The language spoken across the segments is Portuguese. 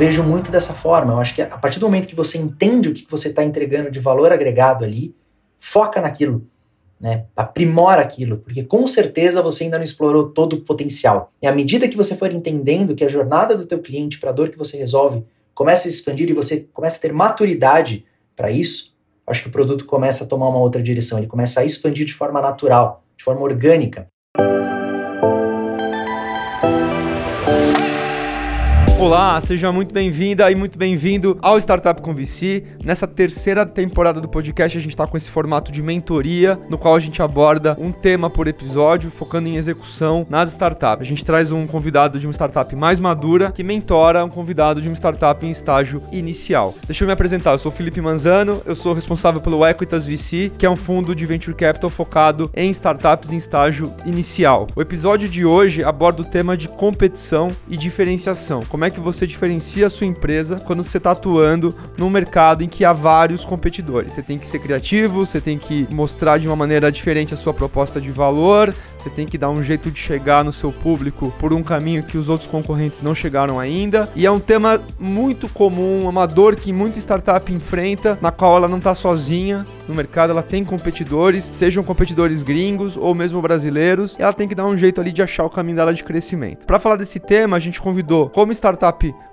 vejo muito dessa forma. Eu acho que a partir do momento que você entende o que você está entregando de valor agregado ali, foca naquilo, né? Aprimora aquilo, porque com certeza você ainda não explorou todo o potencial. E à medida que você for entendendo que a jornada do teu cliente para a dor que você resolve começa a expandir e você começa a ter maturidade para isso, acho que o produto começa a tomar uma outra direção, ele começa a expandir de forma natural, de forma orgânica. Olá, seja muito bem-vinda e muito bem-vindo ao Startup com VC. Nessa terceira temporada do podcast, a gente está com esse formato de mentoria, no qual a gente aborda um tema por episódio, focando em execução nas startups. A gente traz um convidado de uma startup mais madura que mentora um convidado de uma startup em estágio inicial. Deixa eu me apresentar, eu sou Felipe Manzano, eu sou responsável pelo Equitas VC, que é um fundo de venture capital focado em startups em estágio inicial. O episódio de hoje aborda o tema de competição e diferenciação. Como é é que você diferencia a sua empresa quando você está atuando num mercado em que há vários competidores. Você tem que ser criativo, você tem que mostrar de uma maneira diferente a sua proposta de valor, você tem que dar um jeito de chegar no seu público por um caminho que os outros concorrentes não chegaram ainda. E é um tema muito comum, uma dor que muita startup enfrenta, na qual ela não está sozinha no mercado, ela tem competidores, sejam competidores gringos ou mesmo brasileiros, ela tem que dar um jeito ali de achar o caminho dela de crescimento. Para falar desse tema, a gente convidou como startup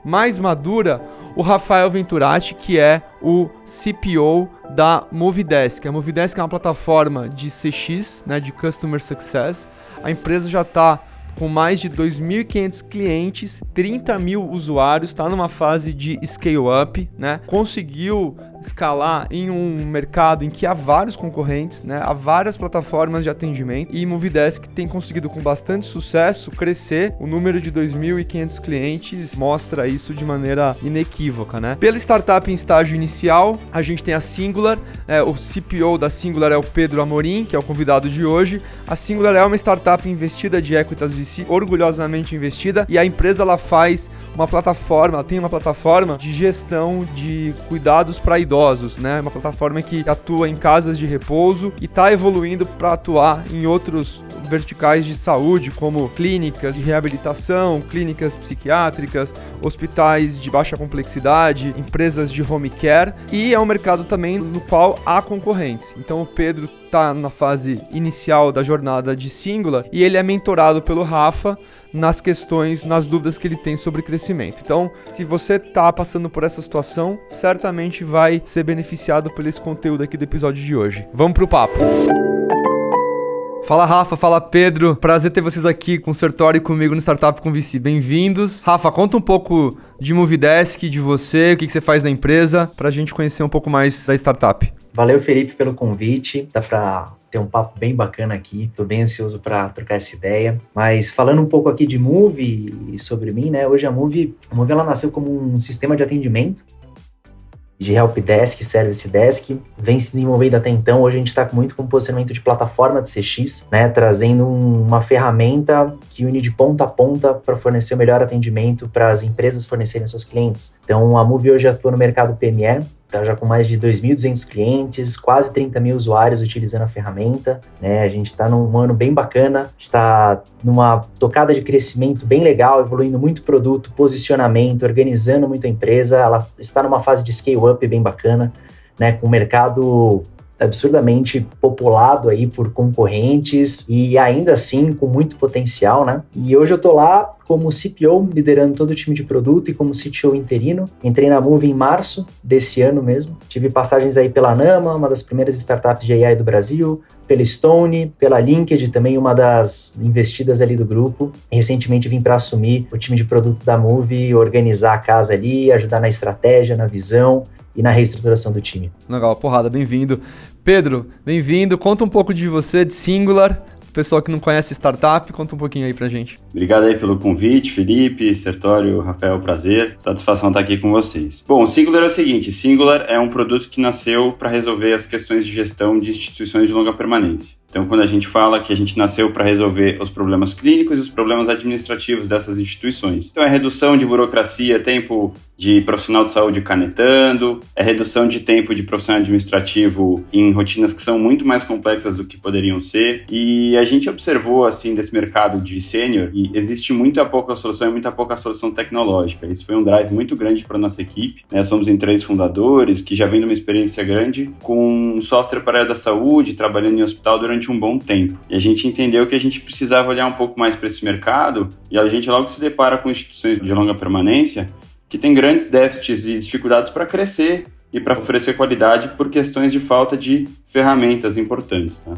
mais madura o Rafael Venturati, que é o CPO da Movidesk. A Movidesk é uma plataforma de CX, né, de Customer Success. A empresa já está com mais de 2.500 clientes, 30 mil usuários, está numa fase de scale-up, né? Conseguiu escalar em um mercado em que há vários concorrentes, né? Há várias plataformas de atendimento e Movidesk tem conseguido com bastante sucesso crescer. O número de 2.500 clientes mostra isso de maneira inequívoca, né? Pela startup em estágio inicial, a gente tem a Singular, é, o CPO da Singular é o Pedro Amorim, que é o convidado de hoje. A Singular é uma startup investida de Equitas VC, orgulhosamente investida, e a empresa ela faz uma plataforma, ela tem uma plataforma de gestão de cuidados para idosos, né? Uma plataforma que atua em casas de repouso e está evoluindo para atuar em outros verticais de saúde, como clínicas de reabilitação, clínicas psiquiátricas, hospitais de baixa complexidade, empresas de home care e é um mercado também no qual há concorrentes. Então o Pedro está na fase inicial da jornada de Singular e ele é mentorado pelo Rafa nas questões, nas dúvidas que ele tem sobre crescimento. Então, se você está passando por essa situação, certamente vai ser beneficiado por esse conteúdo aqui do episódio de hoje. Vamos pro papo. Fala Rafa, fala Pedro. Prazer ter vocês aqui com o Sertório e comigo no Startup com VC. Bem-vindos. Rafa, conta um pouco de Movidesk, de você, o que, que você faz na empresa, para a gente conhecer um pouco mais da startup. Valeu, Felipe, pelo convite. Dá para ter um papo bem bacana aqui. Tô bem ansioso para trocar essa ideia. Mas falando um pouco aqui de Move e sobre mim, né? Hoje a Move, a Move ela nasceu como um sistema de atendimento de help desk, service desk, vem se desenvolvendo até então. Hoje a gente está muito com um posicionamento de plataforma de CX, né, trazendo um, uma ferramenta que une de ponta a ponta para fornecer o melhor atendimento para as empresas fornecerem aos seus clientes. Então a Move hoje atua no mercado PME, Está já com mais de 2.200 clientes, quase 30 mil usuários utilizando a ferramenta. Né? A gente está num ano bem bacana, está numa tocada de crescimento bem legal, evoluindo muito produto, posicionamento, organizando muito a empresa. Ela está numa fase de scale-up bem bacana, né? com o mercado absurdamente populado aí por concorrentes e ainda assim com muito potencial, né? E hoje eu tô lá como CPO, liderando todo o time de produto e como CTO interino. Entrei na Move em março desse ano mesmo. Tive passagens aí pela Nama, uma das primeiras startups de AI do Brasil, pela Stone, pela LinkedIn, também uma das investidas ali do grupo. Recentemente vim para assumir o time de produto da Move, organizar a casa ali, ajudar na estratégia, na visão e na reestruturação do time. Legal, porrada, bem-vindo. Pedro, bem-vindo. Conta um pouco de você, de Singular. Pessoal que não conhece startup, conta um pouquinho aí pra gente. Obrigado aí pelo convite, Felipe, Sertório, Rafael, prazer. Satisfação estar aqui com vocês. Bom, Singular é o seguinte: Singular é um produto que nasceu para resolver as questões de gestão de instituições de longa permanência. Então, quando a gente fala que a gente nasceu para resolver os problemas clínicos e os problemas administrativos dessas instituições. Então, é redução de burocracia, tempo de profissional de saúde canetando, é redução de tempo de profissional administrativo em rotinas que são muito mais complexas do que poderiam ser. E a gente observou, assim, desse mercado de sênior, e existe muita pouca solução e muita pouca solução tecnológica. Isso foi um drive muito grande para nossa equipe. Né? Somos em três fundadores que já vem de uma experiência grande com software para a área da saúde, trabalhando em hospital durante um bom tempo. E a gente entendeu que a gente precisava olhar um pouco mais para esse mercado e a gente logo se depara com instituições de longa permanência que têm grandes déficits e dificuldades para crescer e para oferecer qualidade por questões de falta de ferramentas importantes. Tá?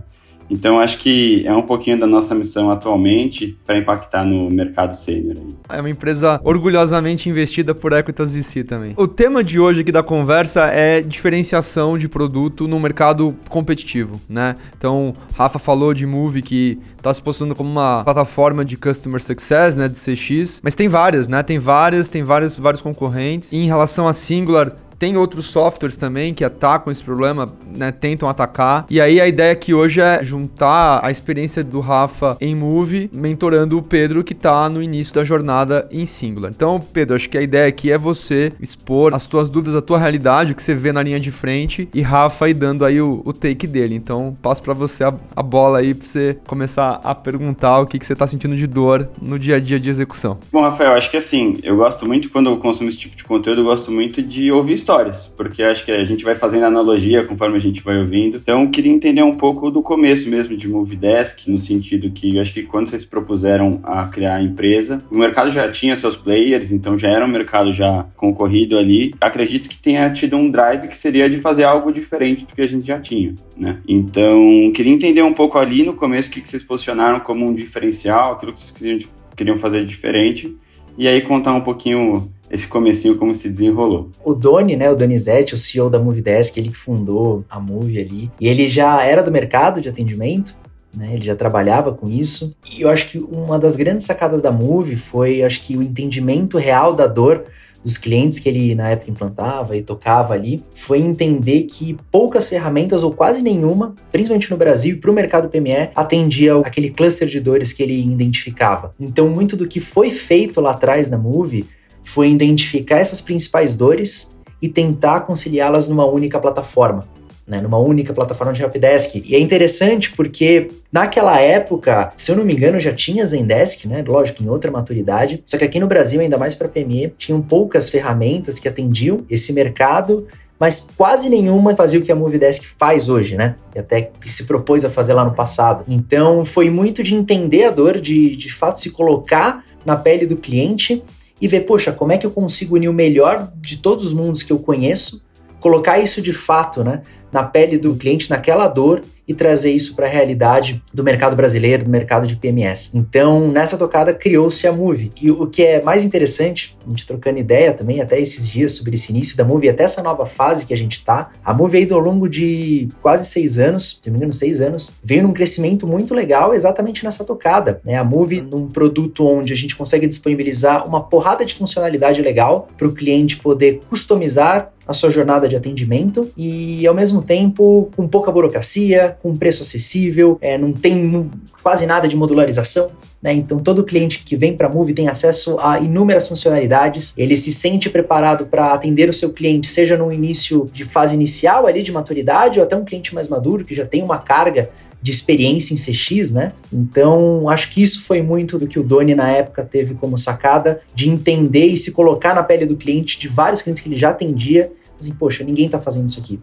Então, acho que é um pouquinho da nossa missão atualmente para impactar no mercado sênior. É uma empresa orgulhosamente investida por Equitas VC também. O tema de hoje aqui da conversa é diferenciação de produto no mercado competitivo, né? Então, Rafa falou de Move que está se postando como uma plataforma de customer success, né, de CX, mas tem várias, né? Tem várias, tem vários, vários concorrentes. E em relação a Singular, tem outros softwares também que atacam esse problema, né? Tentam atacar. E aí a ideia aqui hoje é juntar a experiência do Rafa em Move, mentorando o Pedro que tá no início da jornada em Singular. Então, Pedro, acho que a ideia aqui é você expor as tuas dúvidas, a tua realidade, o que você vê na linha de frente, e Rafa aí dando aí o, o take dele. Então, passo para você a, a, bola aí pra você começar a perguntar o que, que você tá sentindo de dor no dia a dia de execução. Bom, Rafael, acho que assim, eu gosto muito, quando eu consumo esse tipo de conteúdo, eu gosto muito de ouvir histórias, porque acho que a gente vai fazendo analogia conforme a gente vai ouvindo. Então, queria entender um pouco do começo mesmo de Movidesk, no sentido que acho que quando vocês propuseram a criar a empresa, o mercado já tinha seus players, então já era um mercado já concorrido ali. Acredito que tenha tido um drive que seria de fazer algo diferente do que a gente já tinha, né? Então, queria entender um pouco ali no começo o que vocês posicionaram como um diferencial, aquilo que vocês queriam fazer diferente, e aí contar um pouquinho esse comecinho como se desenrolou. O Doni, né, o Donizete, o CEO da Movidesk, ele que fundou a Movie ali, e ele já era do mercado de atendimento, né, ele já trabalhava com isso, e eu acho que uma das grandes sacadas da Movie foi, acho que o entendimento real da dor dos clientes que ele na época implantava e tocava ali, foi entender que poucas ferramentas ou quase nenhuma, principalmente no Brasil e para o mercado PME, atendia aquele cluster de dores que ele identificava. Então, muito do que foi feito lá atrás na Move foi identificar essas principais dores e tentar conciliá-las numa única plataforma, né, numa única plataforma de Helpdesk. E é interessante porque naquela época, se eu não me engano, já tinha Zendesk, né, lógico, em outra maturidade, só que aqui no Brasil, ainda mais para PME, tinham poucas ferramentas que atendiam esse mercado mas quase nenhuma fazia o que a Movidesk faz hoje, né? E até que se propôs a fazer lá no passado. Então foi muito de entender a dor, de de fato se colocar na pele do cliente e ver, poxa, como é que eu consigo unir o melhor de todos os mundos que eu conheço, colocar isso de fato, né, na pele do cliente, naquela dor e trazer isso para a realidade do mercado brasileiro, do mercado de PMS. Então, nessa tocada criou-se a Move. E o que é mais interessante, a gente trocando ideia também até esses dias sobre esse início da Move, até essa nova fase que a gente tá, a Move aí ao longo de quase seis anos, se não me engano, seis anos, veio num crescimento muito legal exatamente nessa tocada. Né? A Move num produto onde a gente consegue disponibilizar uma porrada de funcionalidade legal para o cliente poder customizar a sua jornada de atendimento e, ao mesmo tempo, com pouca burocracia, com preço acessível, é, não tem quase nada de modularização. Né? Então, todo cliente que vem para a Move tem acesso a inúmeras funcionalidades, ele se sente preparado para atender o seu cliente, seja no início de fase inicial ali de maturidade, ou até um cliente mais maduro que já tem uma carga de experiência em CX, né? Então, acho que isso foi muito do que o Doni na época teve como sacada de entender e se colocar na pele do cliente, de vários clientes que ele já atendia, assim, poxa, ninguém está fazendo isso aqui.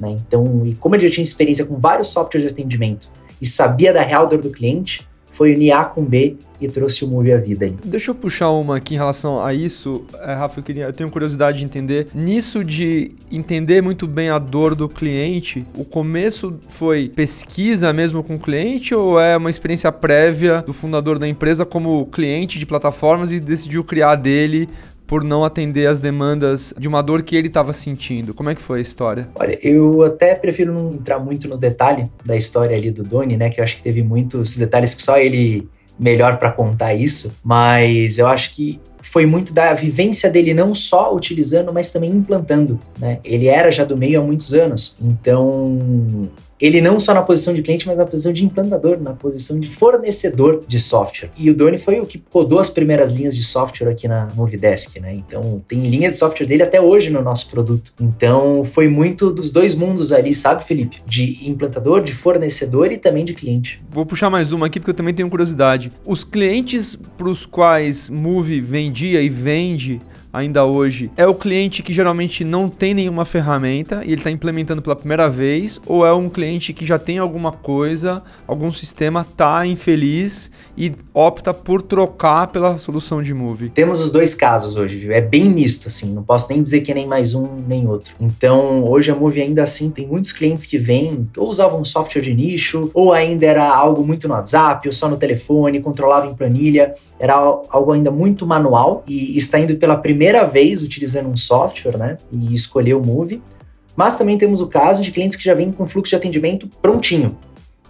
Né? Então, e como ele já tinha experiência com vários softwares de atendimento e sabia da real dor do cliente, foi unir A com B e trouxe o Move à vida. Deixa eu puxar uma aqui em relação a isso, é, Rafa, eu, queria, eu tenho curiosidade de entender. Nisso de entender muito bem a dor do cliente, o começo foi pesquisa mesmo com o cliente ou é uma experiência prévia do fundador da empresa como cliente de plataformas e decidiu criar dele por não atender as demandas de uma dor que ele estava sentindo. Como é que foi a história? Olha, eu até prefiro não entrar muito no detalhe da história ali do Doni, né? Que eu acho que teve muitos detalhes que só ele melhor para contar isso, mas eu acho que foi muito da vivência dele não só utilizando, mas também implantando, né? Ele era já do meio há muitos anos, então ele não só na posição de cliente, mas na posição de implantador, na posição de fornecedor de software. E o Doni foi o que codou as primeiras linhas de software aqui na Movidesk, né? Então tem linha de software dele até hoje no nosso produto. Então foi muito dos dois mundos ali, sabe, Felipe? De implantador, de fornecedor e também de cliente. Vou puxar mais uma aqui porque eu também tenho curiosidade. Os clientes para os quais Move vendia e vende ainda hoje é o cliente que geralmente não tem nenhuma ferramenta e ele está implementando pela primeira vez, ou é um cliente que já tem alguma coisa, algum sistema, tá infeliz e opta por trocar pela solução de Move? Temos os dois casos hoje, viu? É bem misto, assim, não posso nem dizer que é nem mais um nem outro. Então, hoje a Move ainda assim tem muitos clientes que vêm, ou usavam software de nicho, ou ainda era algo muito no WhatsApp, ou só no telefone, controlava em planilha, era algo ainda muito manual e está indo pela primeira primeira vez utilizando um software, né? E escolher o Move. Mas também temos o caso de clientes que já vêm com fluxo de atendimento prontinho.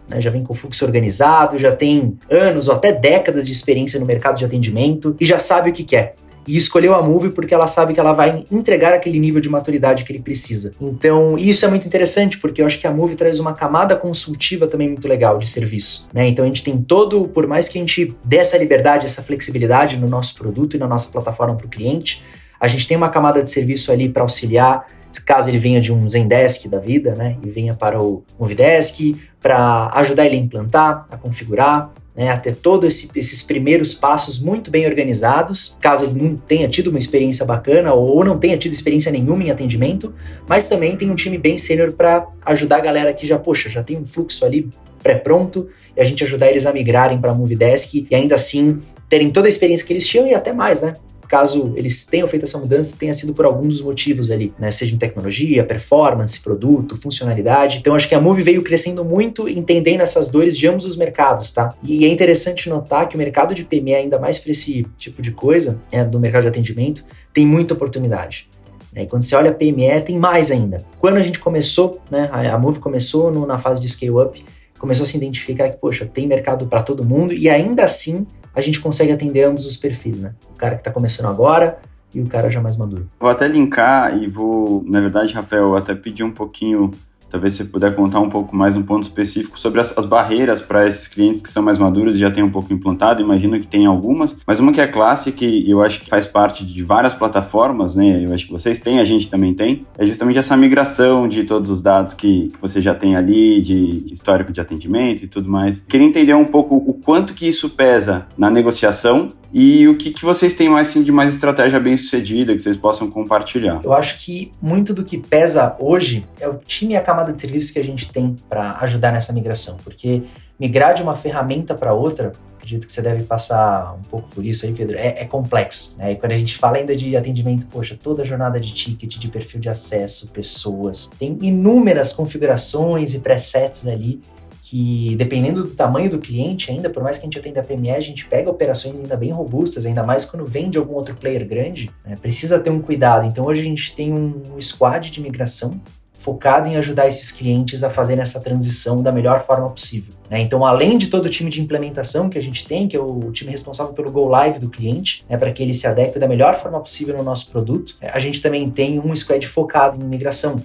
Né, já vem com fluxo organizado, já tem anos ou até décadas de experiência no mercado de atendimento e já sabe o que quer e escolheu a Move porque ela sabe que ela vai entregar aquele nível de maturidade que ele precisa. Então, isso é muito interessante porque eu acho que a Move traz uma camada consultiva também muito legal de serviço, né? Então a gente tem todo, por mais que a gente dê essa liberdade, essa flexibilidade no nosso produto e na nossa plataforma para o cliente, a gente tem uma camada de serviço ali para auxiliar caso ele venha de um Zendesk da vida, né, e venha para o Movidesk para ajudar ele a implantar, a configurar, né, a ter todos esse, esses primeiros passos muito bem organizados, caso ele não tenha tido uma experiência bacana ou não tenha tido experiência nenhuma em atendimento, mas também tem um time bem sênior para ajudar a galera que já, poxa, já tem um fluxo ali pré-pronto e a gente ajudar eles a migrarem para a Movidesk e ainda assim terem toda a experiência que eles tinham e até mais, né? Caso eles tenham feito essa mudança, tenha sido por algum dos motivos ali, né? Seja em tecnologia, performance, produto, funcionalidade. Então acho que a Move veio crescendo muito, entendendo essas dores de ambos os mercados, tá? E é interessante notar que o mercado de PME, ainda mais para esse tipo de coisa, né, do mercado de atendimento, tem muita oportunidade. Né? E quando você olha a PME, tem mais ainda. Quando a gente começou, né, a Move começou no, na fase de scale-up, começou a se identificar que, poxa, tem mercado para todo mundo e ainda assim a gente consegue atender ambos os perfis, né? O cara que está começando agora e o cara já mais maduro. Vou até linkar e vou, na verdade, Rafael, até pedir um pouquinho Talvez você puder contar um pouco mais um ponto específico sobre as, as barreiras para esses clientes que são mais maduros e já têm um pouco implantado. Imagino que tem algumas, mas uma que é clássica e eu acho que faz parte de várias plataformas, né? Eu acho que vocês têm, a gente também tem, é justamente essa migração de todos os dados que, que você já tem ali, de histórico de atendimento e tudo mais. Queria entender um pouco o quanto que isso pesa na negociação e o que, que vocês têm mais sim, de mais estratégia bem sucedida que vocês possam compartilhar? Eu acho que muito do que pesa hoje é o time e a camada de serviços que a gente tem para ajudar nessa migração, porque migrar de uma ferramenta para outra, acredito que você deve passar um pouco por isso aí, Pedro, é, é complexo. Né? E quando a gente fala ainda de atendimento, poxa, toda a jornada de ticket, de perfil de acesso, pessoas, tem inúmeras configurações e presets ali que dependendo do tamanho do cliente, ainda por mais que a gente atenda a PME, a gente pega operações ainda bem robustas, ainda mais quando vem de algum outro player grande, né? precisa ter um cuidado. Então hoje a gente tem um squad de migração focado em ajudar esses clientes a fazerem essa transição da melhor forma possível. Né? Então, além de todo o time de implementação que a gente tem, que é o time responsável pelo Go Live do cliente, né, para que ele se adeque da melhor forma possível no nosso produto, a gente também tem um squad focado em migração.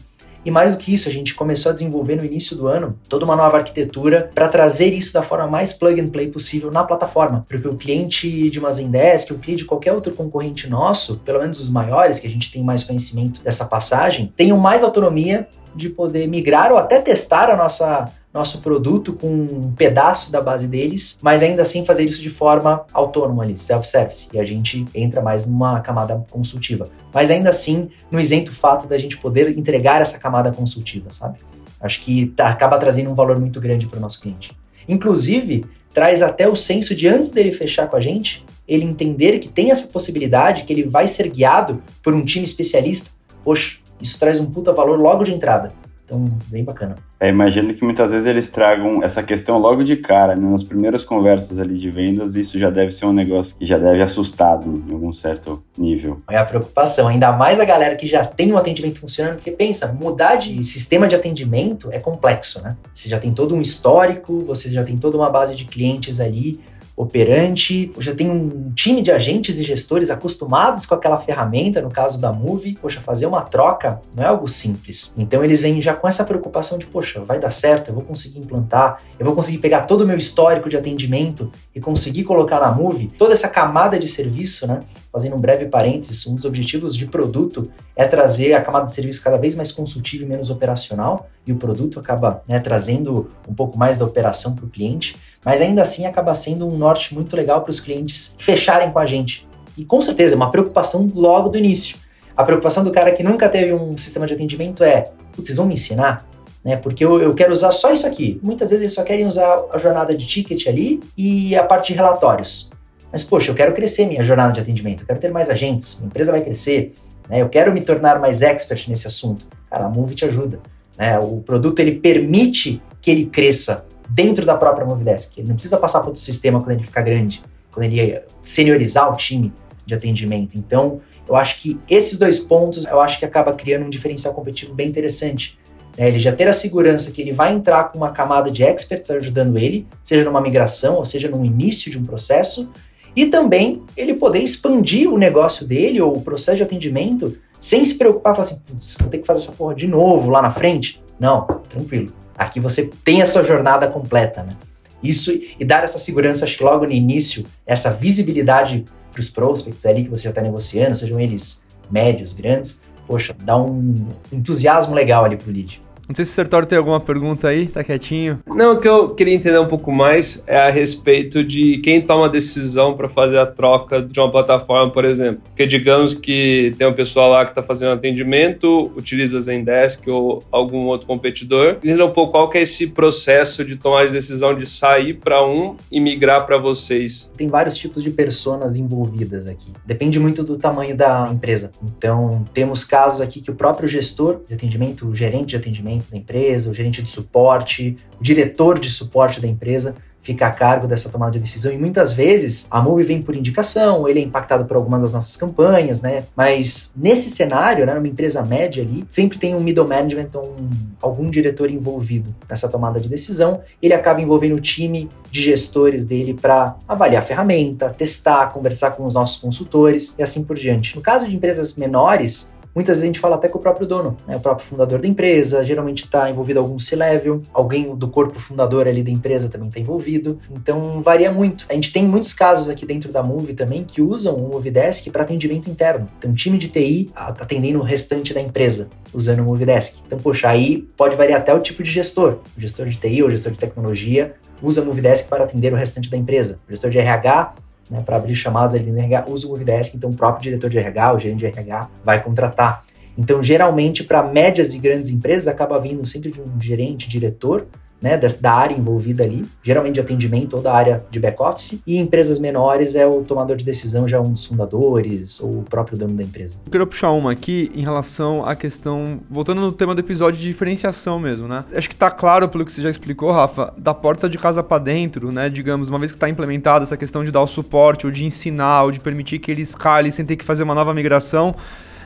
E mais do que isso, a gente começou a desenvolver no início do ano toda uma nova arquitetura para trazer isso da forma mais plug and play possível na plataforma. Porque o cliente de uma Zendesk, o cliente de qualquer outro concorrente nosso, pelo menos os maiores, que a gente tem mais conhecimento dessa passagem, tenham mais autonomia de poder migrar ou até testar a nossa nosso produto com um pedaço da base deles, mas ainda assim fazer isso de forma autônoma ali, self-service. E a gente entra mais numa camada consultiva. Mas ainda assim, não isenta o fato da gente poder entregar essa camada consultiva, sabe? Acho que tá, acaba trazendo um valor muito grande para o nosso cliente. Inclusive, traz até o senso de antes dele fechar com a gente, ele entender que tem essa possibilidade, que ele vai ser guiado por um time especialista. Poxa, isso traz um puta valor logo de entrada. Então, bem bacana. É, imagino que muitas vezes eles tragam essa questão logo de cara, né? nas primeiras conversas ali de vendas, isso já deve ser um negócio que já deve assustado em algum certo nível. É a preocupação, ainda mais a galera que já tem um atendimento funcionando, porque pensa, mudar de sistema de atendimento é complexo, né? Você já tem todo um histórico, você já tem toda uma base de clientes ali, operante, já tem um time de agentes e gestores acostumados com aquela ferramenta, no caso da Move, poxa, fazer uma troca não é algo simples. Então eles vêm já com essa preocupação de, poxa, vai dar certo, eu vou conseguir implantar, eu vou conseguir pegar todo o meu histórico de atendimento e conseguir colocar na Move toda essa camada de serviço, né? Fazendo um breve parênteses, um dos objetivos de produto é trazer a camada de serviço cada vez mais consultiva e menos operacional, e o produto acaba né, trazendo um pouco mais da operação para o cliente mas ainda assim acaba sendo um norte muito legal para os clientes fecharem com a gente. E com certeza, é uma preocupação logo do início. A preocupação do cara que nunca teve um sistema de atendimento é: vocês vão me ensinar? Né, porque eu, eu quero usar só isso aqui. Muitas vezes eles só querem usar a jornada de ticket ali e a parte de relatórios. Mas, poxa, eu quero crescer minha jornada de atendimento, eu quero ter mais agentes, minha empresa vai crescer, né, eu quero me tornar mais expert nesse assunto. Cara, a Move te ajuda. Né, o produto ele permite que ele cresça dentro da própria Movidesk. Ele não precisa passar para outro sistema quando ele ficar grande, quando ele seniorizar o time de atendimento. Então, eu acho que esses dois pontos, eu acho que acaba criando um diferencial competitivo bem interessante. É, ele já ter a segurança que ele vai entrar com uma camada de experts ajudando ele, seja numa migração ou seja no início de um processo, e também ele poder expandir o negócio dele ou o processo de atendimento sem se preocupar, falar assim, putz, vou ter que fazer essa porra de novo lá na frente. Não, tranquilo. Aqui você tem a sua jornada completa, né? Isso e dar essa segurança, acho que logo no início, essa visibilidade para os prospects ali que você já está negociando, sejam eles médios, grandes, poxa, dá um entusiasmo legal ali para o lead. Não sei se o Sertório tem alguma pergunta aí, tá quietinho. Não, o que eu queria entender um pouco mais é a respeito de quem toma a decisão para fazer a troca de uma plataforma, por exemplo. Porque digamos que tem um pessoal lá que está fazendo atendimento, utiliza Zendesk ou algum outro competidor. Entenda um pouco qual que é esse processo de tomar a decisão de sair para um e migrar para vocês. Tem vários tipos de pessoas envolvidas aqui. Depende muito do tamanho da empresa. Então, temos casos aqui que o próprio gestor de atendimento, o gerente de atendimento, da empresa, o gerente de suporte, o diretor de suporte da empresa fica a cargo dessa tomada de decisão e muitas vezes a Move vem por indicação, ele é impactado por alguma das nossas campanhas, né? Mas nesse cenário, né, numa empresa média ali, sempre tem um middle management, um, algum diretor envolvido nessa tomada de decisão. Ele acaba envolvendo o time de gestores dele para avaliar a ferramenta, testar, conversar com os nossos consultores e assim por diante. No caso de empresas menores, Muitas vezes a gente fala até com o próprio dono, né? o próprio fundador da empresa, geralmente está envolvido algum C-level, alguém do corpo fundador ali da empresa também está envolvido. Então varia muito. A gente tem muitos casos aqui dentro da Move também que usam o Movidesk para atendimento interno. Um time de TI atendendo o restante da empresa usando o Movidesk. Então, poxa, aí pode variar até o tipo de gestor. O gestor de TI ou gestor de tecnologia usa o Movidesk para atender o restante da empresa. O gestor de RH né, para abrir chamadas ali no RH, usa o Movidesk, então o próprio diretor de RH, o gerente de RH, vai contratar. Então, geralmente, para médias e grandes empresas, acaba vindo sempre de um gerente, diretor, né, da área envolvida ali, geralmente de atendimento ou da área de back-office, e empresas menores é o tomador de decisão, já um dos fundadores ou o próprio dono da empresa. Eu queria puxar uma aqui em relação à questão, voltando no tema do episódio de diferenciação mesmo, né? Acho que tá claro pelo que você já explicou, Rafa, da porta de casa para dentro, né, digamos, uma vez que está implementada essa questão de dar o suporte, ou de ensinar, ou de permitir que ele escale sem ter que fazer uma nova migração,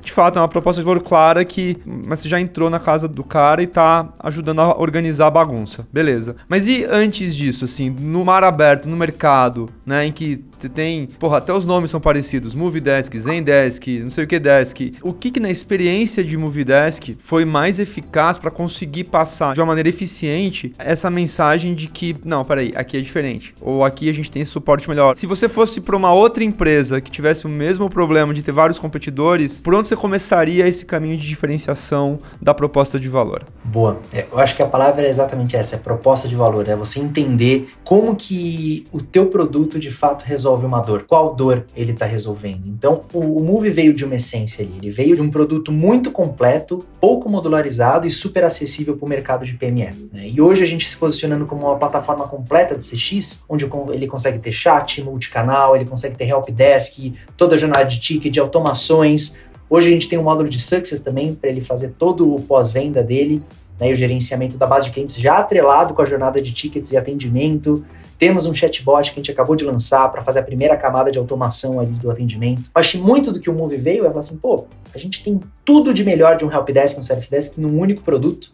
de fato, é uma proposta de valor clara que mas você já entrou na casa do cara e tá ajudando a organizar a bagunça. Beleza. Mas e antes disso, assim, no mar aberto, no mercado, né, em que você tem, porra, até os nomes são parecidos, Movidesk, Zendesk, não sei o que Desk. O que que na experiência de Movidesk foi mais eficaz para conseguir passar de uma maneira eficiente essa mensagem de que, não, peraí, aqui é diferente, ou aqui a gente tem suporte melhor. Se você fosse para uma outra empresa que tivesse o mesmo problema de ter vários competidores, por onde você começaria esse caminho de diferenciação da proposta de valor? Boa. É, eu acho que a palavra é exatamente essa, é proposta de valor, é você entender como que o teu produto de fato resolve resolve uma dor? Qual dor ele está resolvendo? Então, o, o Move veio de uma essência ali. Ele veio de um produto muito completo, pouco modularizado e super acessível para o mercado de PME. Né? E hoje a gente se posicionando como uma plataforma completa de CX, onde ele consegue ter chat, multicanal, ele consegue ter helpdesk, toda a jornada de ticket, de automações. Hoje a gente tem um módulo de Success também para ele fazer todo o pós-venda dele, né, e o gerenciamento da base de clientes já atrelado com a jornada de tickets e atendimento. Temos um chatbot que a gente acabou de lançar para fazer a primeira camada de automação ali do atendimento. Eu achei muito do que o Move veio é falar assim, pô, a gente tem tudo de melhor de um helpdesk, um service desk num único produto.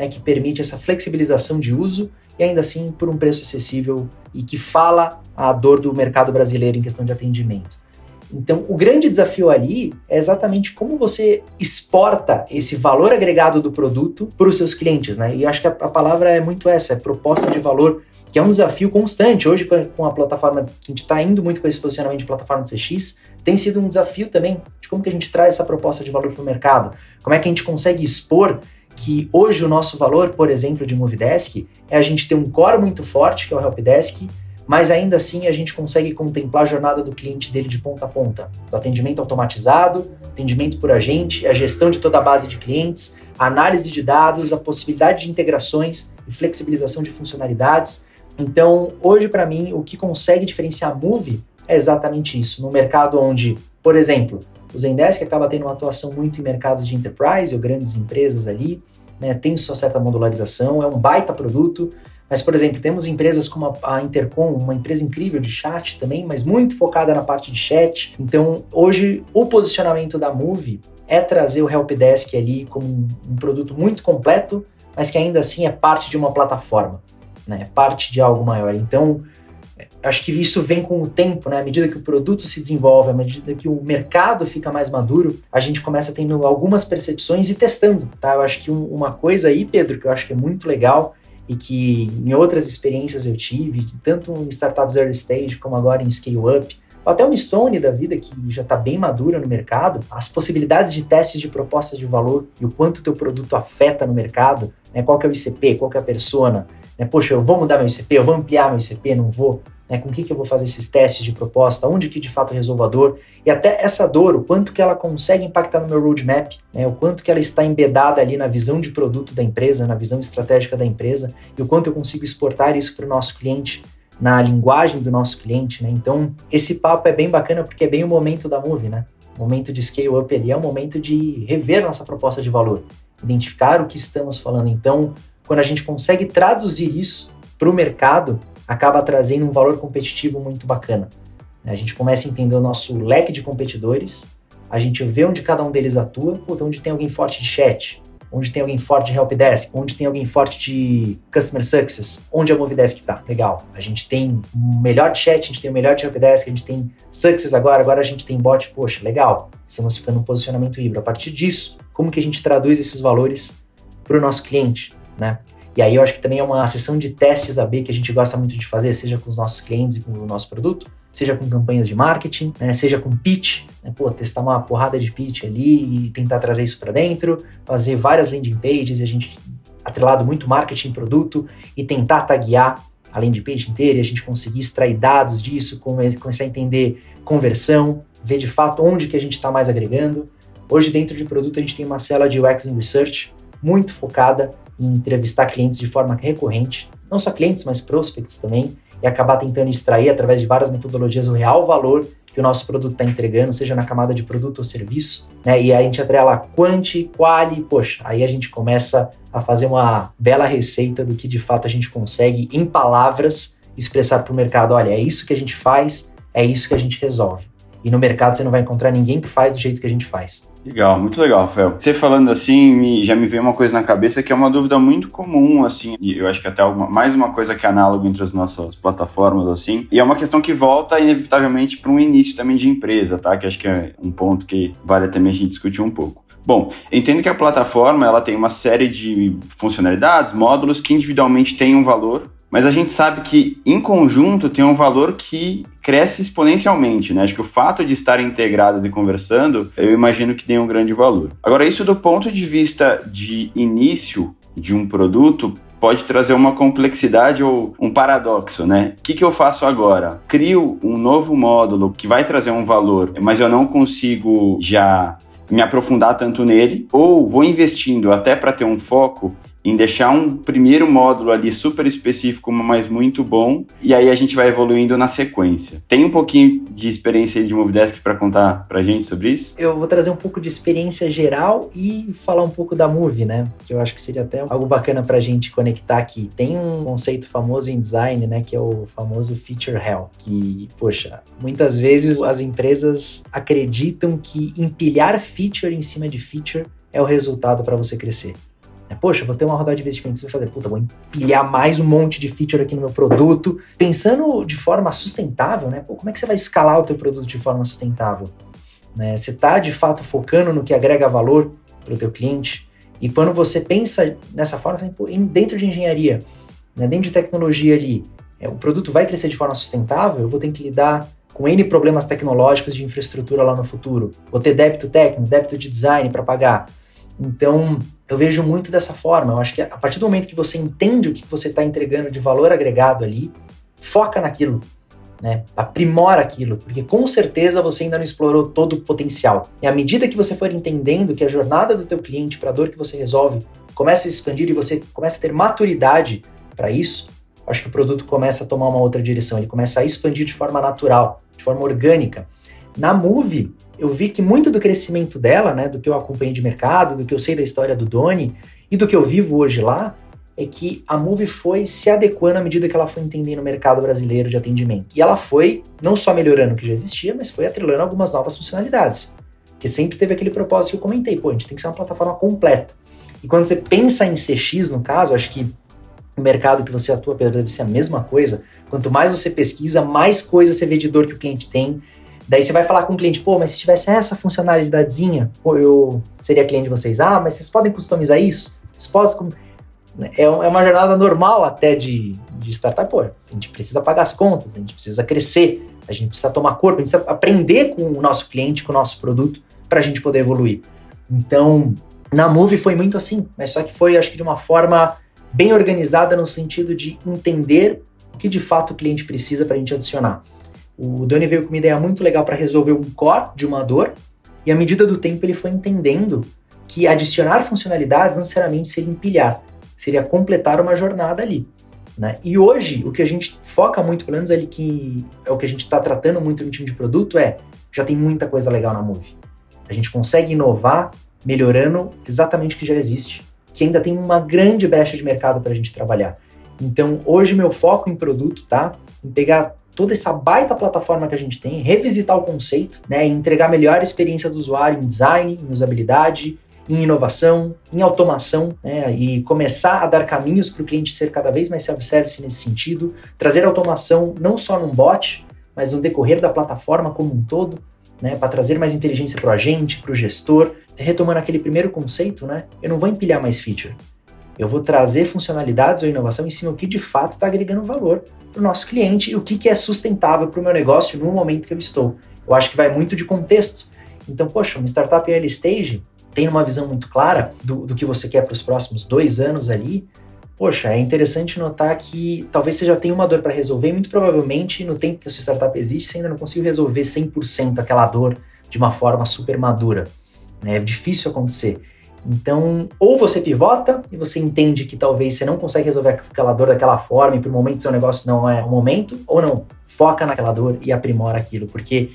né, que permite essa flexibilização de uso e ainda assim por um preço acessível e que fala a dor do mercado brasileiro em questão de atendimento. Então, o grande desafio ali é exatamente como você exporta esse valor agregado do produto para os seus clientes, né? E acho que a, a palavra é muito essa, é proposta de valor que é um desafio constante. Hoje, com a plataforma, que a gente está indo muito com esse posicionamento de plataforma CX, tem sido um desafio também de como que a gente traz essa proposta de valor para o mercado. Como é que a gente consegue expor que hoje o nosso valor, por exemplo, de Movidesk, é a gente ter um core muito forte, que é o Helpdesk, mas ainda assim a gente consegue contemplar a jornada do cliente dele de ponta a ponta, do atendimento automatizado, atendimento por agente, a gestão de toda a base de clientes, a análise de dados, a possibilidade de integrações e flexibilização de funcionalidades. Então, hoje para mim, o que consegue diferenciar a Move é exatamente isso. No mercado onde, por exemplo, o Zendesk acaba tendo uma atuação muito em mercados de enterprise ou grandes empresas ali, né, tem sua certa modularização, é um baita produto, mas, por exemplo, temos empresas como a Intercom, uma empresa incrível de chat também, mas muito focada na parte de chat. Então, hoje, o posicionamento da Move é trazer o Helpdesk ali como um, produto muito completo, mas que ainda assim é parte de uma plataforma, né? é parte de algo maior. Então, acho que isso vem com o tempo, né? À medida que o produto se desenvolve, à medida que o mercado fica mais maduro, a gente começa tendo algumas percepções e testando, tá? Eu acho que um, uma coisa aí, Pedro, que eu acho que é muito legal e que em outras experiências eu tive, tanto em startups early stage como agora em scale up, até uma Stone da vida que já está bem madura no mercado, as possibilidades de testes de propostas de valor e o quanto o teu produto afeta no mercado, né? qual que é o ICP, qual que é a persona, né? poxa, eu vou mudar meu ICP, eu vou ampliar meu ICP, não vou, né, com o que, que eu vou fazer esses testes de proposta, onde que de fato resolvo a dor, e até essa dor, o quanto que ela consegue impactar no meu roadmap, né, o quanto que ela está embedada ali na visão de produto da empresa, na visão estratégica da empresa, e o quanto eu consigo exportar isso para o nosso cliente, na linguagem do nosso cliente, né? Então, esse papo é bem bacana porque é bem o momento da Move, né? O momento de scale up ali é o momento de rever nossa proposta de valor, identificar o que estamos falando. Então, quando a gente consegue traduzir isso para o mercado, acaba trazendo um valor competitivo muito bacana. A gente começa a entender o nosso leque de competidores, a gente vê onde cada um deles atua, puta, onde tem alguém forte de chat, onde tem alguém forte de helpdesk, onde tem alguém forte de customer success, onde a Movidesk está. Legal. A gente tem o melhor de chat, a gente tem o melhor de helpdesk, a gente tem success agora, agora a gente tem bot, poxa, legal. Estamos ficando um posicionamento híbrido. A partir disso, como que a gente traduz esses valores para o nosso cliente, né? E aí eu acho que também é uma sessão de testes AB que a gente gosta muito de fazer, seja com os nossos clientes e com o nosso produto, seja com campanhas de marketing, né, seja com pitch, né, pô, testar uma porrada de pitch ali e tentar trazer isso para dentro, fazer várias landing pages e a gente atrelado muito marketing produto e tentar taguear a landing page inteira e a gente conseguir extrair dados disso, começar a entender conversão, ver de fato onde que a gente está mais agregando. Hoje dentro de produto a gente tem uma célula de UX and Research muito focada em entrevistar clientes de forma recorrente, não só clientes, mas prospects também, e acabar tentando extrair através de várias metodologias o real valor que o nosso produto está entregando, seja na camada de produto ou serviço, né? E aí a gente atrela quanti, quali, poxa, aí a gente começa a fazer uma bela receita do que de fato a gente consegue, em palavras, expressar para o mercado: olha, é isso que a gente faz, é isso que a gente resolve. E no mercado você não vai encontrar ninguém que faz do jeito que a gente faz. Legal, muito legal, Rafael. Você falando assim, me, já me veio uma coisa na cabeça que é uma dúvida muito comum, assim, e eu acho que até alguma, mais uma coisa que é análogo entre as nossas plataformas, assim, e é uma questão que volta inevitavelmente para um início também de empresa, tá? Que acho que é um ponto que vale também a gente discutir um pouco. Bom, entendo que a plataforma ela tem uma série de funcionalidades, módulos que individualmente têm um valor mas a gente sabe que em conjunto tem um valor que cresce exponencialmente, né? Acho que o fato de estarem integradas e conversando, eu imagino que tem um grande valor. Agora, isso do ponto de vista de início de um produto pode trazer uma complexidade ou um paradoxo, né? O que, que eu faço agora? Crio um novo módulo que vai trazer um valor, mas eu não consigo já me aprofundar tanto nele, ou vou investindo até para ter um foco em deixar um primeiro módulo ali super específico, mas muito bom, e aí a gente vai evoluindo na sequência. Tem um pouquinho de experiência de Movidesk para contar pra gente sobre isso? Eu vou trazer um pouco de experiência geral e falar um pouco da Move, né? Que eu acho que seria até algo bacana pra gente conectar aqui. Tem um conceito famoso em design, né, que é o famoso feature hell, que, poxa, muitas vezes as empresas acreditam que empilhar feature em cima de feature é o resultado para você crescer. É, Poxa, vou ter uma rodada de investimento, você vai fazer, puta, vou empilhar mais um monte de feature aqui no meu produto. Pensando de forma sustentável, né? Pô, como é que você vai escalar o teu produto de forma sustentável? Né? Você está de fato focando no que agrega valor para o teu cliente? E quando você pensa nessa forma, dentro de engenharia, né, dentro de tecnologia ali, é, o produto vai crescer de forma sustentável, eu vou ter que lidar com N problemas tecnológicos de infraestrutura lá no futuro. Vou ter débito técnico, débito de design para pagar. Então, eu vejo muito dessa forma. Eu acho que a partir do momento que você entende o que você está entregando de valor agregado ali, foca naquilo né? Aprimora aquilo, porque com certeza você ainda não explorou todo o potencial. E à medida que você for entendendo que a jornada do teu cliente para a dor que você resolve começa a expandir e você começa a ter maturidade para isso, acho que o produto começa a tomar uma outra direção, ele começa a expandir de forma natural, de forma orgânica. Na Move, eu vi que muito do crescimento dela, né, do que eu acompanhei de mercado, do que eu sei da história do Doni e do que eu vivo hoje lá, é que a Move foi se adequando à medida que ela foi entendendo o mercado brasileiro de atendimento. E ela foi não só melhorando o que já existia, mas foi atrelando algumas novas funcionalidades. Que sempre teve aquele propósito que eu comentei, pô, a gente tem que ser uma plataforma completa. E quando você pensa em CX, no caso, acho que o mercado que você atua deve ser a mesma coisa. Quanto mais você pesquisa, mais coisa você vê de dor que o cliente tem. Daí você vai falar com o cliente, pô, mas se tivesse essa funcionalidadezinha, eu seria cliente de vocês. Ah, mas vocês podem customizar isso? Vocês podem é, é uma jornada normal até de, de startup. Pô, a gente precisa pagar as contas, a gente precisa crescer, a gente precisa tomar corpo, a gente precisa aprender com o nosso cliente, com o nosso produto, para a gente poder evoluir. Então, na Move foi muito assim, mas só que foi, acho que de uma forma bem organizada no sentido de entender o que de fato o cliente precisa para a gente adicionar. O Doni veio com uma ideia muito legal para resolver um core de uma dor, e à medida do tempo ele foi entendendo que adicionar funcionalidades não necessariamente seria empilhar, seria completar uma jornada ali. Né? E hoje, o que a gente foca muito, pelo menos ali que é o que a gente está tratando muito no time de produto, é já tem muita coisa legal na Move. A gente consegue inovar melhorando exatamente o que já existe, que ainda tem uma grande brecha de mercado para a gente trabalhar. Então, hoje meu foco em produto tá em pegar toda essa baita plataforma que a gente tem, revisitar o conceito, né, entregar melhor experiência do usuário em design, em usabilidade, em inovação, em automação, né, e começar a dar caminhos para o cliente ser cada vez mais self-service nesse sentido, trazer automação não só num bot, mas no decorrer da plataforma como um todo, né, para trazer mais inteligência para o agente, para o gestor. Retomando aquele primeiro conceito, né, eu não vou empilhar mais feature. Eu vou trazer funcionalidades ou inovação em cima do que de fato está agregando valor para o nosso cliente e o que, que é sustentável para o meu negócio no momento que eu estou. Eu acho que vai muito de contexto. Então, poxa, uma startup early stage, tem uma visão muito clara do, do que você quer para os próximos dois anos ali, poxa, é interessante notar que talvez você já tenha uma dor para resolver muito provavelmente no tempo que a sua startup existe, você ainda não conseguiu resolver 100% aquela dor de uma forma super madura. Né? É difícil acontecer. Então, ou você pivota e você entende que talvez você não consegue resolver aquela dor daquela forma e para momento seu negócio não é o momento, ou não, foca naquela dor e aprimora aquilo, porque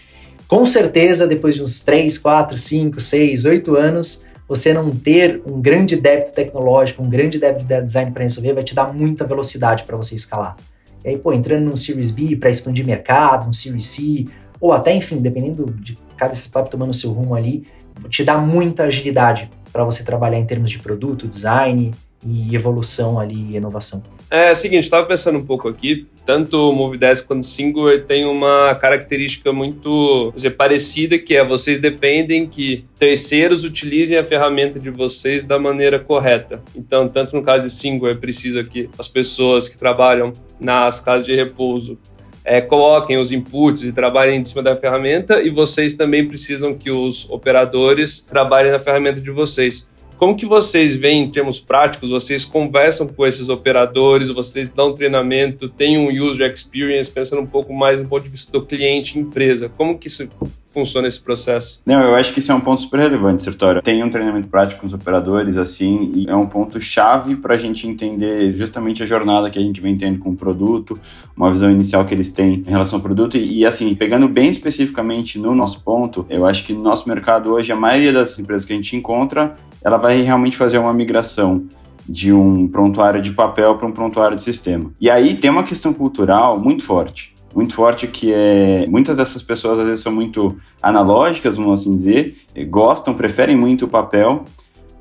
com certeza, depois de uns 3, 4, 5, 6, 8 anos, você não ter um grande débito tecnológico, um grande débito de design para resolver, vai te dar muita velocidade para você escalar. E aí, pô, entrando num Series B para expandir mercado, um Series C, ou até, enfim, dependendo de cada startup tomando seu rumo ali, te dá muita agilidade para você trabalhar em termos de produto, design e evolução ali, e inovação. É, é o seguinte, estava pensando um pouco aqui, tanto o Movidesk quanto o Single tem uma característica muito dizer, parecida, que é vocês dependem que terceiros utilizem a ferramenta de vocês da maneira correta. Então, tanto no caso de Single, é preciso que as pessoas que trabalham nas casas de repouso é, coloquem os inputs e trabalhem em cima da ferramenta, e vocês também precisam que os operadores trabalhem na ferramenta de vocês. Como que vocês veem em termos práticos? Vocês conversam com esses operadores, vocês dão treinamento, tem um user experience, pensando um pouco mais do ponto de vista do cliente empresa. Como que isso funciona esse processo? Não, eu acho que isso é um ponto super relevante, Sertório. Tem um treinamento prático com os operadores, assim, e é um ponto chave para a gente entender justamente a jornada que a gente vem tendo com o produto, uma visão inicial que eles têm em relação ao produto. E, e assim, pegando bem especificamente no nosso ponto, eu acho que no nosso mercado hoje, a maioria das empresas que a gente encontra, ela vai realmente fazer uma migração de um prontuário de papel para um prontuário de sistema. E aí tem uma questão cultural muito forte muito forte que é muitas dessas pessoas às vezes são muito analógicas, vamos assim dizer, gostam, preferem muito o papel,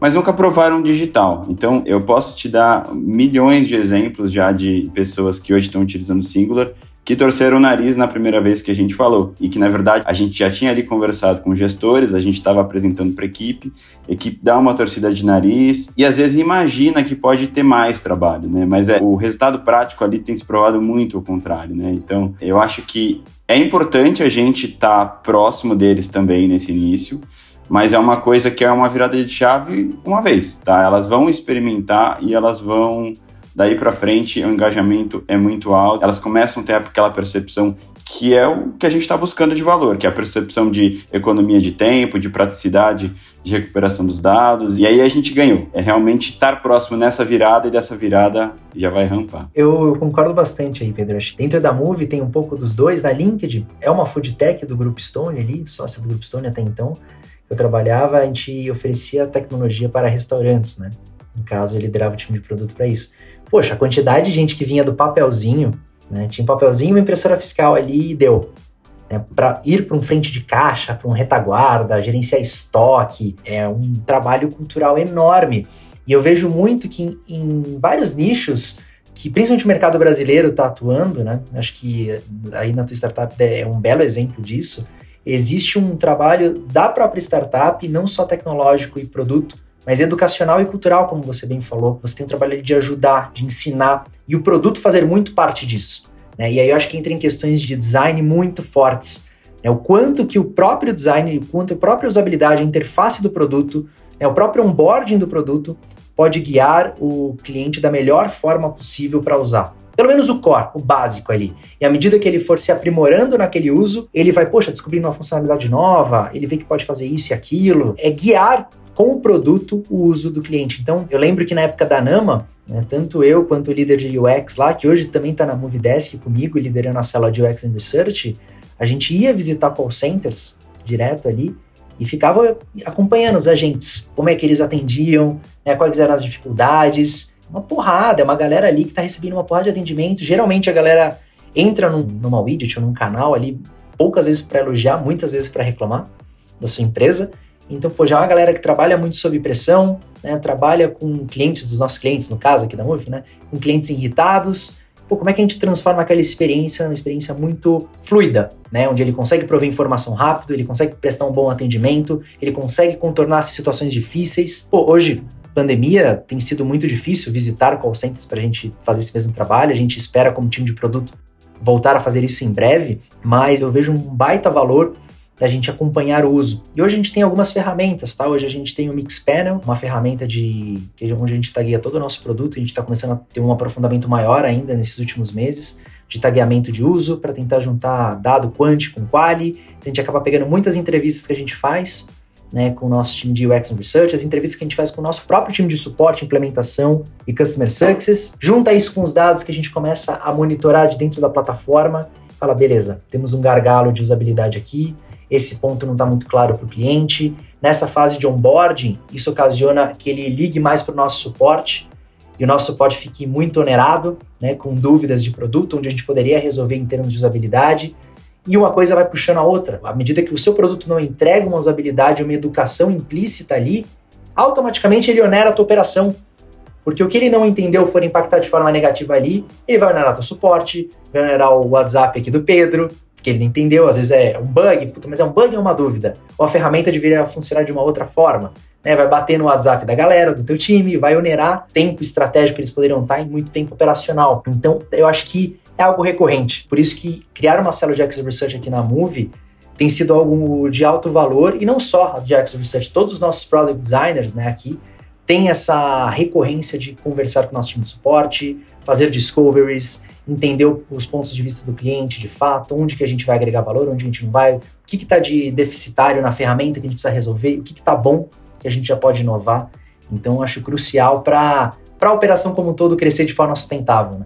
mas nunca provaram digital. Então, eu posso te dar milhões de exemplos já de pessoas que hoje estão utilizando Singular que torceram o nariz na primeira vez que a gente falou e que na verdade a gente já tinha ali conversado com gestores, a gente estava apresentando para equipe, a equipe dá uma torcida de nariz e às vezes imagina que pode ter mais trabalho, né? Mas é o resultado prático ali tem se provado muito o contrário, né? Então eu acho que é importante a gente estar tá próximo deles também nesse início. Mas é uma coisa que é uma virada de chave uma vez, tá? Elas vão experimentar e elas vão Daí para frente, o engajamento é muito alto. Elas começam a ter aquela percepção que é o que a gente está buscando de valor, que é a percepção de economia de tempo, de praticidade, de recuperação dos dados. E aí a gente ganhou. É realmente estar próximo nessa virada e dessa virada já vai rampar. Eu, eu concordo bastante aí, Pedro. Dentro da Move tem um pouco dos dois. Na LinkedIn é uma food tech do Grupo Stone ali, sócia do Grupo Stone até então. Eu trabalhava, a gente oferecia tecnologia para restaurantes, né? No caso, eu liderava o time de produto para isso. Poxa, a quantidade de gente que vinha do papelzinho, né? Tinha um papelzinho e uma impressora fiscal ali e deu. Né, para ir para um frente de caixa, para um retaguarda, gerenciar estoque, é um trabalho cultural enorme. E eu vejo muito que em, em vários nichos, que principalmente o mercado brasileiro está atuando, né? Acho que aí na tua startup é um belo exemplo disso. Existe um trabalho da própria startup, não só tecnológico e produto, mas educacional e cultural, como você bem falou. Você tem um trabalho de ajudar, de ensinar e o produto fazer muito parte disso. Né? E aí eu acho que entra em questões de design muito fortes. Né? O quanto que o próprio design, o quanto a própria usabilidade, a interface do produto, né? o próprio onboarding do produto pode guiar o cliente da melhor forma possível para usar. Pelo menos o core, o básico ali. E à medida que ele for se aprimorando naquele uso, ele vai, poxa, descobrindo uma funcionalidade nova, ele vê que pode fazer isso e aquilo. É guiar com o produto o uso do cliente. Então, eu lembro que na época da Nama, né, tanto eu quanto o líder de UX lá, que hoje também está na Movidesk comigo, liderando a célula de UX and Research, a gente ia visitar call centers direto ali e ficava acompanhando os agentes, como é que eles atendiam, né, quais eram as dificuldades. Uma porrada, é uma galera ali que está recebendo uma porrada de atendimento. Geralmente a galera entra num, numa widget ou num canal ali, poucas vezes para elogiar, muitas vezes para reclamar da sua empresa. Então, pô, já é uma galera que trabalha muito sob pressão, né? Trabalha com clientes dos nossos clientes, no caso aqui da Move, né? Com clientes irritados. Pô, como é que a gente transforma aquela experiência numa experiência muito fluida, né? Onde ele consegue prover informação rápido, ele consegue prestar um bom atendimento, ele consegue contornar situações difíceis. Pô, hoje pandemia tem sido muito difícil visitar call centers para a gente fazer esse mesmo trabalho. A gente espera, como time de produto, voltar a fazer isso em breve, mas eu vejo um baita valor da gente acompanhar o uso. E hoje a gente tem algumas ferramentas, tá? Hoje a gente tem o Mixpanel, uma ferramenta de onde a gente tagueia todo o nosso produto, a gente está começando a ter um aprofundamento maior ainda nesses últimos meses de tagueamento de uso para tentar juntar dado quant com quali. A gente acaba pegando muitas entrevistas que a gente faz né, com o nosso time de UX and Research, as entrevistas que a gente faz com o nosso próprio time de suporte, implementação e Customer Success. Junta isso com os dados que a gente começa a monitorar de dentro da plataforma. Fala, beleza, temos um gargalo de usabilidade aqui, esse ponto não está muito claro para o cliente. Nessa fase de onboarding, isso ocasiona que ele ligue mais para o nosso suporte e o nosso suporte fique muito onerado, né, com dúvidas de produto, onde a gente poderia resolver em termos de usabilidade. E uma coisa vai puxando a outra. À medida que o seu produto não entrega uma usabilidade, uma educação implícita ali, automaticamente ele onera a tua operação. Porque o que ele não entendeu for impactar de forma negativa ali, ele vai onerar teu suporte, vai onerar o WhatsApp aqui do Pedro, que ele não entendeu, às vezes é um bug, puta, mas é um bug ou uma dúvida? Ou a ferramenta deveria funcionar de uma outra forma? Né? Vai bater no WhatsApp da galera, do teu time, vai onerar tempo estratégico que eles poderiam estar em muito tempo operacional. Então, eu acho que é algo recorrente. Por isso que criar uma célula de Access Research aqui na Move tem sido algo de alto valor, e não só de Access Research, todos os nossos product designers né, aqui têm essa recorrência de conversar com o nosso time de suporte, fazer discoveries, entender os pontos de vista do cliente de fato, onde que a gente vai agregar valor, onde a gente não vai, o que está de deficitário na ferramenta que a gente precisa resolver, o que está bom que a gente já pode inovar. Então, acho crucial para a operação como um todo crescer de forma sustentável. Né?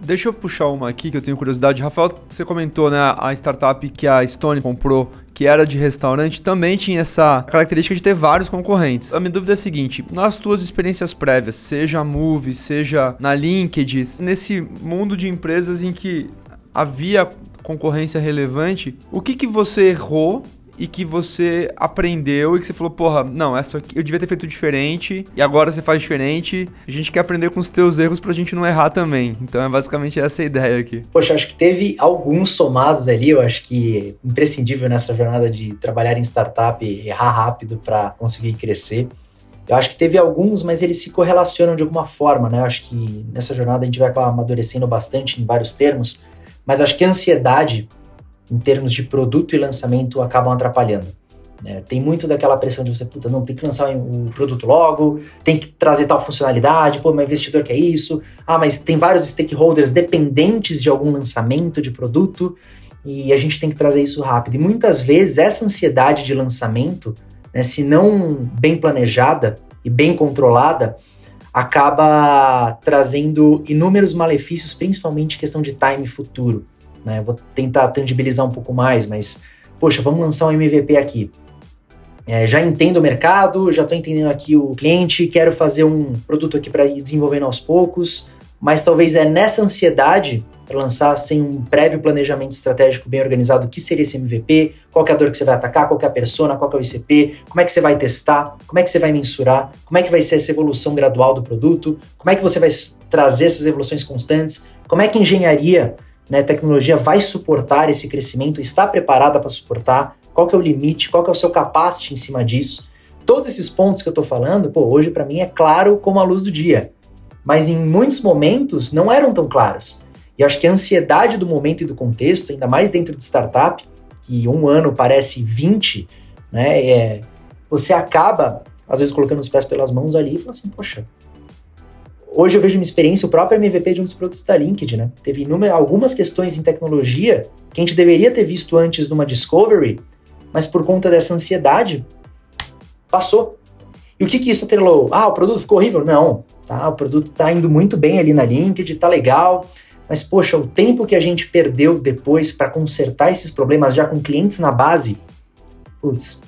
Deixa eu puxar uma aqui que eu tenho curiosidade. Rafael, você comentou, né, a startup que a Stone comprou, que era de restaurante, também tinha essa característica de ter vários concorrentes. A minha dúvida é a seguinte: nas tuas experiências prévias, seja a Move, seja na LinkedIn, nesse mundo de empresas em que havia concorrência relevante, o que, que você errou e que você aprendeu e que você falou, porra, não, essa aqui eu devia ter feito diferente e agora você faz diferente. A gente quer aprender com os teus erros pra gente não errar também. Então é basicamente essa a ideia aqui. Poxa, acho que teve alguns somados ali, eu acho que imprescindível nessa jornada de trabalhar em startup, errar rápido para conseguir crescer. Eu acho que teve alguns, mas eles se correlacionam de alguma forma, né? Eu acho que nessa jornada a gente vai amadurecendo bastante em vários termos, mas acho que a ansiedade, em termos de produto e lançamento, acabam atrapalhando. Né? Tem muito daquela pressão de você, puta, não, tem que lançar o produto logo, tem que trazer tal funcionalidade, pô, meu investidor quer isso, ah, mas tem vários stakeholders dependentes de algum lançamento de produto, e a gente tem que trazer isso rápido. E muitas vezes essa ansiedade de lançamento né, se não bem planejada e bem controlada, acaba trazendo inúmeros malefícios, principalmente questão de time futuro. Né? Vou tentar tangibilizar um pouco mais, mas, poxa, vamos lançar um MVP aqui. É, já entendo o mercado, já estou entendendo aqui o cliente, quero fazer um produto aqui para ir desenvolvendo aos poucos, mas talvez é nessa ansiedade para lançar sem um prévio planejamento estratégico bem organizado, o que seria esse MVP, qual é a dor que você vai atacar, qual é a persona, qual é o ICP, como é que você vai testar, como é que você vai mensurar, como é que vai ser essa evolução gradual do produto, como é que você vai trazer essas evoluções constantes, como é que a engenharia, né, tecnologia vai suportar esse crescimento, está preparada para suportar, qual que é o limite, qual que é o seu capacity em cima disso. Todos esses pontos que eu estou falando, pô, hoje para mim é claro como a luz do dia. Mas em muitos momentos não eram tão claros. E acho que a ansiedade do momento e do contexto, ainda mais dentro de startup, que um ano parece 20, né? É, você acaba, às vezes, colocando os pés pelas mãos ali e fala assim, poxa. Hoje eu vejo uma experiência, o próprio MVP de um dos produtos da LinkedIn, né? Teve inúmeras, algumas questões em tecnologia que a gente deveria ter visto antes numa discovery, mas por conta dessa ansiedade, passou. E o que que isso atrelou? Ah, o produto ficou horrível? Não, tá? O produto tá indo muito bem ali na LinkedIn, tá legal, mas, poxa, o tempo que a gente perdeu depois para consertar esses problemas já com clientes na base, putz,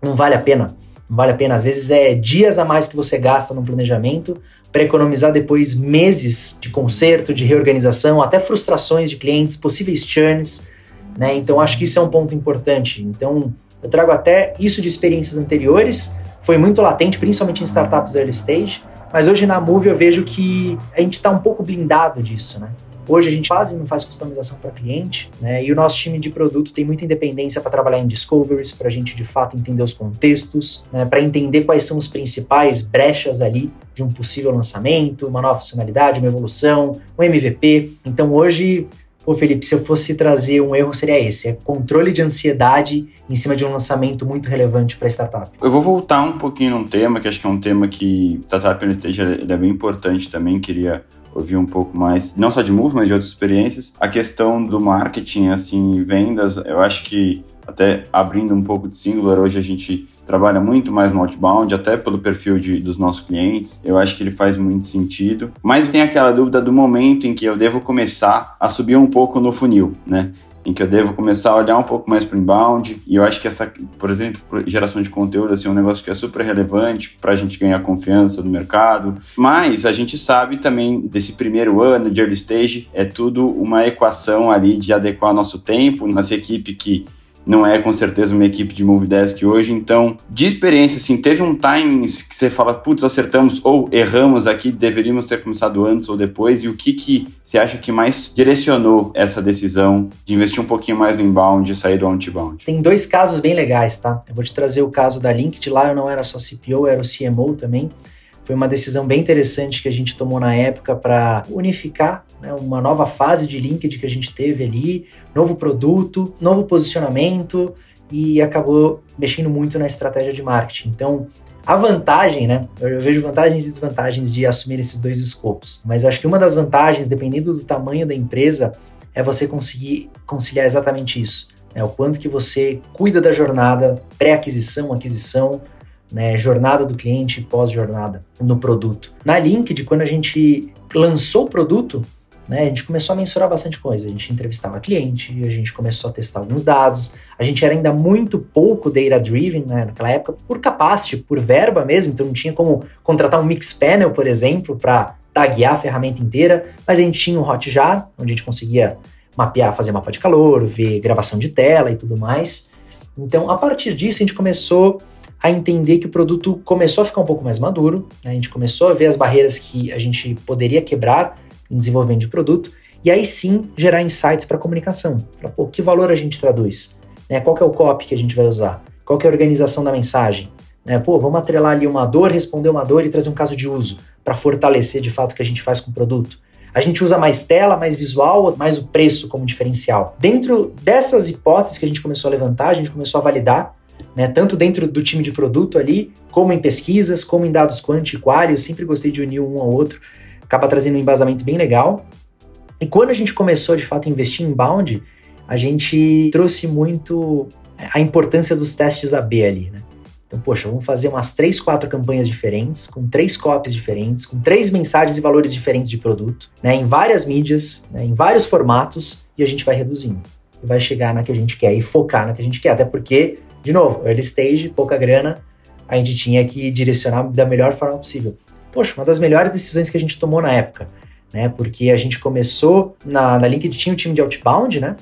não vale a pena. Não vale a pena. Às vezes é dias a mais que você gasta no planejamento para economizar depois meses de conserto, de reorganização, até frustrações de clientes, possíveis churns. Né? Então, acho que isso é um ponto importante. Então, eu trago até isso de experiências anteriores, foi muito latente, principalmente em startups early stage, mas hoje na Move eu vejo que a gente está um pouco blindado disso, né? Hoje a gente quase não faz customização para cliente, né? E o nosso time de produto tem muita independência para trabalhar em discoveries, para a gente de fato entender os contextos, né? para entender quais são os principais brechas ali de um possível lançamento, uma nova funcionalidade, uma evolução, um MVP. Então hoje Pô, Felipe, se eu fosse trazer um erro, seria esse: é controle de ansiedade em cima de um lançamento muito relevante para startup. Eu vou voltar um pouquinho num tema, que acho que é um tema que startup no stage é bem importante também, queria ouvir um pouco mais, não só de Move, mas de outras experiências. A questão do marketing, assim, vendas, eu acho que até abrindo um pouco de Singular, hoje a gente trabalha muito mais no outbound, até pelo perfil de, dos nossos clientes. Eu acho que ele faz muito sentido. Mas tem aquela dúvida do momento em que eu devo começar a subir um pouco no funil, né? Em que eu devo começar a olhar um pouco mais para o inbound. E eu acho que essa, por exemplo, geração de conteúdo assim, é um negócio que é super relevante para a gente ganhar confiança no mercado. Mas a gente sabe também desse primeiro ano de early stage, é tudo uma equação ali de adequar nosso tempo. Nossa equipe que não é com certeza uma equipe de Movidesk hoje. Então, de experiência, assim, teve um timing que você fala, putz, acertamos ou erramos aqui, deveríamos ter começado antes ou depois, e o que que você acha que mais direcionou essa decisão de investir um pouquinho mais no inbound e sair do outbound? Tem dois casos bem legais, tá? Eu vou te trazer o caso da Linked, lá eu não era só CPO, eu era o CMO também. Foi uma decisão bem interessante que a gente tomou na época para unificar né, uma nova fase de LinkedIn que a gente teve ali, novo produto, novo posicionamento e acabou mexendo muito na estratégia de marketing. Então, a vantagem, né? Eu vejo vantagens e desvantagens de assumir esses dois escopos, mas acho que uma das vantagens, dependendo do tamanho da empresa, é você conseguir conciliar exatamente isso. Né? O quanto que você cuida da jornada pré-aquisição, aquisição, né, jornada do cliente pós-jornada no produto. Na LinkedIn, quando a gente lançou o produto, né, a gente começou a mensurar bastante coisa. A gente entrevistava cliente, a gente começou a testar alguns dados. A gente era ainda muito pouco data-driven né, naquela época, por capacity, por verba mesmo, então não tinha como contratar um mix panel, por exemplo, para taguear a ferramenta inteira, mas a gente tinha um Hotjar, onde a gente conseguia mapear, fazer mapa de calor, ver gravação de tela e tudo mais. Então, a partir disso, a gente começou a entender que o produto começou a ficar um pouco mais maduro, né? a gente começou a ver as barreiras que a gente poderia quebrar em desenvolvimento de produto, e aí sim gerar insights para comunicação. Pra, pô, que valor a gente traduz? Né? Qual é o copy que a gente vai usar? Qual é a organização da mensagem? Né? Pô, vamos atrelar ali uma dor, responder uma dor e trazer um caso de uso para fortalecer de fato o que a gente faz com o produto. A gente usa mais tela, mais visual, mais o preço como diferencial. Dentro dessas hipóteses que a gente começou a levantar, a gente começou a validar né, tanto dentro do time de produto ali, como em pesquisas, como em dados quant e qual, eu sempre gostei de unir um ao outro, acaba trazendo um embasamento bem legal. E quando a gente começou de fato a investir em bound, a gente trouxe muito a importância dos testes AB ali, né? Então, poxa, vamos fazer umas três, quatro campanhas diferentes, com três copies diferentes, com três mensagens e valores diferentes de produto, né, em várias mídias, né, em vários formatos, e a gente vai reduzindo. E vai chegar na que a gente quer e focar na que a gente quer. Até porque de novo, early stage, pouca grana, a gente tinha que direcionar da melhor forma possível. Poxa, uma das melhores decisões que a gente tomou na época, né? Porque a gente começou na, na LinkedIn tinha um time de outbound, né?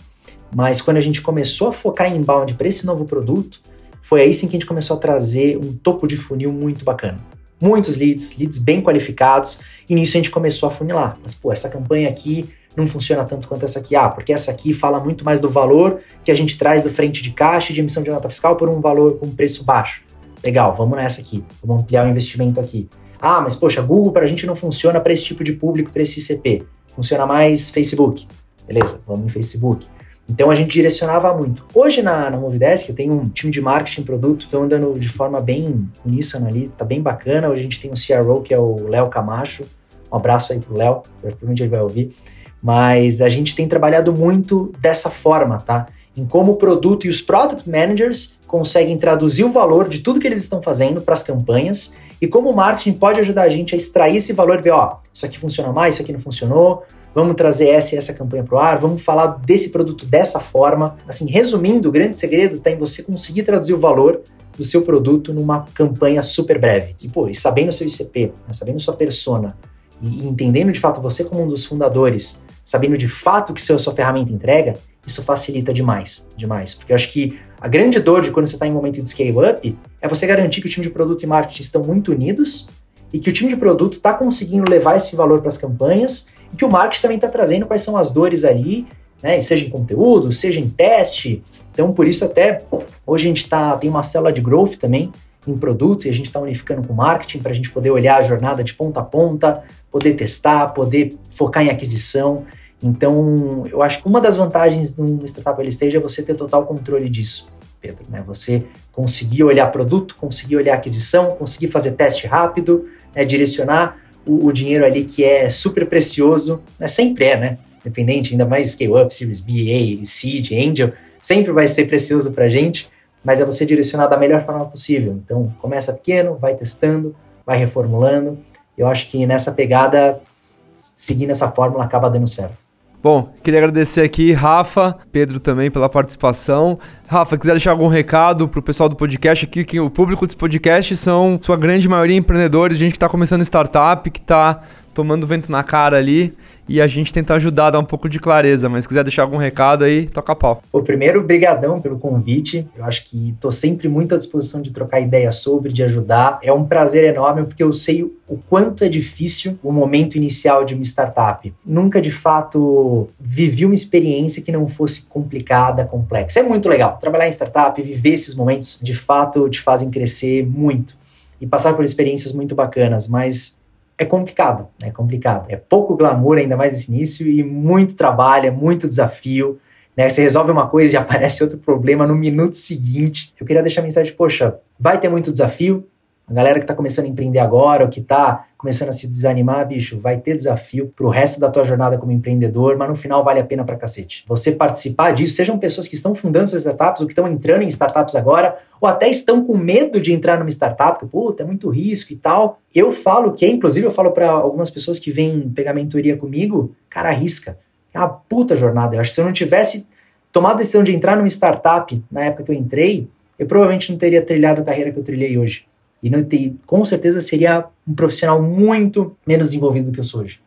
Mas quando a gente começou a focar em inbound para esse novo produto, foi aí sim que a gente começou a trazer um topo de funil muito bacana. Muitos leads, leads bem qualificados, e nisso a gente começou a funilar. Mas, pô, essa campanha aqui não funciona tanto quanto essa aqui. Ah, porque essa aqui fala muito mais do valor que a gente traz do frente de caixa e de emissão de nota fiscal por um valor com um preço baixo. Legal, vamos nessa aqui. Vamos ampliar o investimento aqui. Ah, mas poxa, Google para a gente não funciona para esse tipo de público, para esse ICP. Funciona mais Facebook. Beleza, vamos no Facebook. Então a gente direcionava muito. Hoje na, na Movidesk eu tenho um time de marketing produto, estão andando de forma bem uníssona ali, tá bem bacana. Hoje a gente tem um CRO que é o Léo Camacho. Um abraço aí pro Léo, provavelmente ele vai ouvir mas a gente tem trabalhado muito dessa forma, tá? Em como o produto e os product managers conseguem traduzir o valor de tudo que eles estão fazendo para as campanhas e como o marketing pode ajudar a gente a extrair esse valor e ver, ó, isso aqui funciona mais, isso aqui não funcionou, vamos trazer essa e essa campanha para o ar, vamos falar desse produto dessa forma. Assim, resumindo, o grande segredo está em você conseguir traduzir o valor do seu produto numa campanha super breve. E, pô, e sabendo o seu ICP, né, sabendo sua persona, e entendendo de fato você como um dos fundadores, sabendo de fato que sua, sua ferramenta entrega, isso facilita demais, demais. Porque eu acho que a grande dor de quando você está em momento de scale-up é você garantir que o time de produto e marketing estão muito unidos e que o time de produto está conseguindo levar esse valor para as campanhas e que o marketing também está trazendo quais são as dores ali, né, seja em conteúdo, seja em teste. Então, por isso até hoje a gente tá, tem uma célula de growth também, em produto e a gente está unificando com marketing para a gente poder olhar a jornada de ponta a ponta, poder testar, poder focar em aquisição. Então, eu acho que uma das vantagens de um startup early stage é você ter total controle disso, Pedro. Né? Você conseguir olhar produto, conseguir olhar aquisição, conseguir fazer teste rápido, né? direcionar o, o, dinheiro ali que é super precioso, né? sempre é, né? Independente, ainda mais scale-up, Series B, A, Seed, Angel, sempre vai ser precioso para a gente mas é você direcionar da melhor forma possível. Então, começa pequeno, vai testando, vai reformulando. Eu acho que nessa pegada, seguindo essa fórmula, acaba dando certo. Bom, queria agradecer aqui, Rafa, Pedro também pela participação. Rafa, quiser deixar algum recado pro pessoal do podcast aqui, que o público desse podcast são, sua grande maioria, empreendedores, gente que está começando startup, que está tomando vento na cara ali e a gente tenta ajudar, dar um pouco de clareza, mas se quiser deixar algum recado aí, toca pau. O primeiro, brigadão pelo convite. Eu acho que estou sempre muito à disposição de trocar ideias sobre, de ajudar. É um prazer enorme porque eu sei o quanto é difícil o momento inicial de uma startup. Nunca de fato vivi uma experiência que não fosse complicada, complexa. É muito legal trabalhar em startup, viver esses momentos de fato te fazem crescer muito e passar por experiências muito bacanas, mas é complicado, é complicado. É pouco glamour, ainda mais nesse início, e muito trabalho, é muito desafio. Né? Você resolve uma coisa e aparece outro problema no minuto seguinte. Eu queria deixar a mensagem, poxa, vai ter muito desafio, a galera que está começando a empreender agora, ou que está começando a se desanimar, bicho, vai ter desafio pro resto da tua jornada como empreendedor, mas no final vale a pena pra cacete. Você participar disso, sejam pessoas que estão fundando suas startups, ou que estão entrando em startups agora, ou até estão com medo de entrar numa startup, porque, puta, é muito risco e tal. Eu falo que, inclusive, eu falo para algumas pessoas que vêm pegar mentoria comigo, cara, arrisca. É uma puta jornada. Eu acho que se eu não tivesse tomado a decisão de entrar numa startup na época que eu entrei, eu provavelmente não teria trilhado a carreira que eu trilhei hoje. E não ter, com certeza seria um profissional muito menos desenvolvido do que eu sou hoje.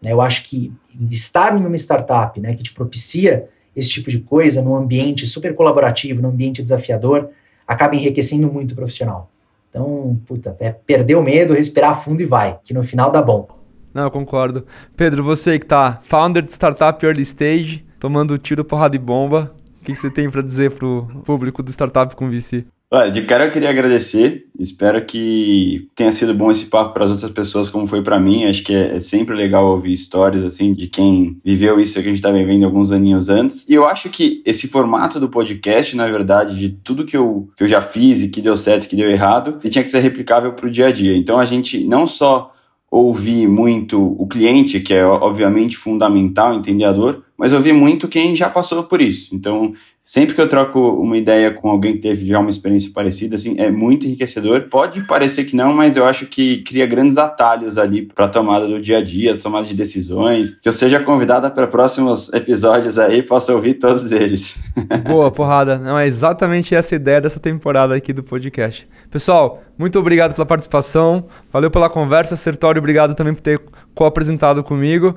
Né, eu acho que estar em uma startup né, que te propicia esse tipo de coisa num ambiente super colaborativo, num ambiente desafiador, acaba enriquecendo muito o profissional. Então, puta, é perder o medo, respirar fundo e vai, que no final dá bom. Não, eu concordo. Pedro, você que tá founder de startup early stage, tomando tiro, porrada e bomba, o que, que você tem para dizer pro público do Startup com VC? Olha, de cara eu queria agradecer. Espero que tenha sido bom esse papo para as outras pessoas, como foi para mim. Acho que é, é, sempre legal ouvir histórias assim de quem viveu isso que a gente está vivendo alguns aninhos antes. E eu acho que esse formato do podcast, na verdade, de tudo que eu, que eu já fiz e que deu certo, que deu errado, ele tinha que ser replicável para o dia a dia. Então a gente não só ouvir muito o cliente, que é obviamente fundamental, entender a dor, mas ouvir muito quem já passou por isso. Então, sempre que eu troco uma ideia com alguém que teve já uma experiência parecida, assim, é muito enriquecedor. Pode parecer que não, mas eu acho que cria grandes atalhos ali para a tomada do dia a dia, tomada de decisões. Que eu seja convidada para próximos episódios aí, possa ouvir todos eles. Boa, porrada. Não é exatamente essa ideia dessa temporada aqui do podcast. Pessoal, muito obrigado pela participação. Valeu pela conversa, Sertório, obrigado também por ter co-apresentado comigo.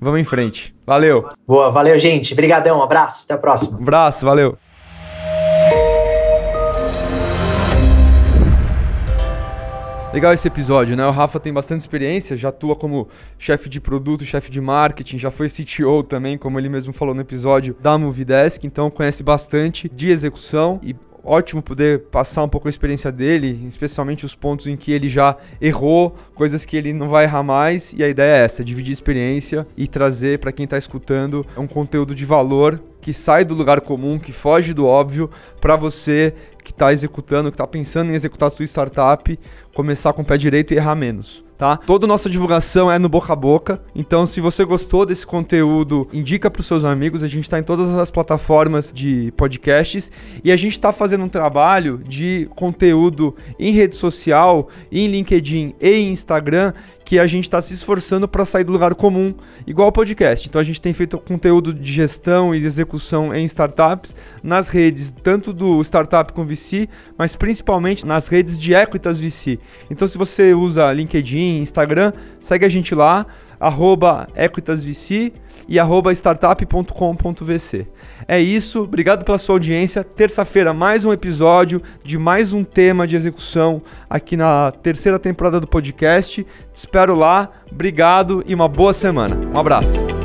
Vamos em frente. Valeu. Boa, valeu, gente. Obrigadão, um abraço. Até a próxima. Um abraço, valeu. Legal esse episódio, né? O Rafa tem bastante experiência, já atua como chefe de produto, chefe de marketing, já foi CTO também, como ele mesmo falou no episódio da Movidesk, então conhece bastante de execução e ótimo poder passar um pouco a experiência dele, especialmente os pontos em que ele já errou, coisas que ele não vai errar mais. E a ideia é essa: dividir experiência e trazer para quem está escutando um conteúdo de valor que sai do lugar comum, que foge do óbvio, para você que está executando, que está pensando em executar a sua startup, começar com o pé direito e errar menos tá? Toda nossa divulgação é no boca a boca. Então, se você gostou desse conteúdo, indica para os seus amigos. A gente está em todas as plataformas de podcasts e a gente está fazendo um trabalho de conteúdo em rede social, em LinkedIn e Instagram que a gente está se esforçando para sair do lugar comum, igual o podcast. Então a gente tem feito conteúdo de gestão e execução em startups nas redes, tanto do Startup com VC, mas principalmente nas redes de Equitas VC. Então se você usa LinkedIn, Instagram, segue a gente lá arroba equitasvc e arroba startup.com.vc. É isso, obrigado pela sua audiência. Terça-feira, mais um episódio de mais um tema de execução aqui na terceira temporada do podcast. Te espero lá, obrigado e uma boa semana. Um abraço.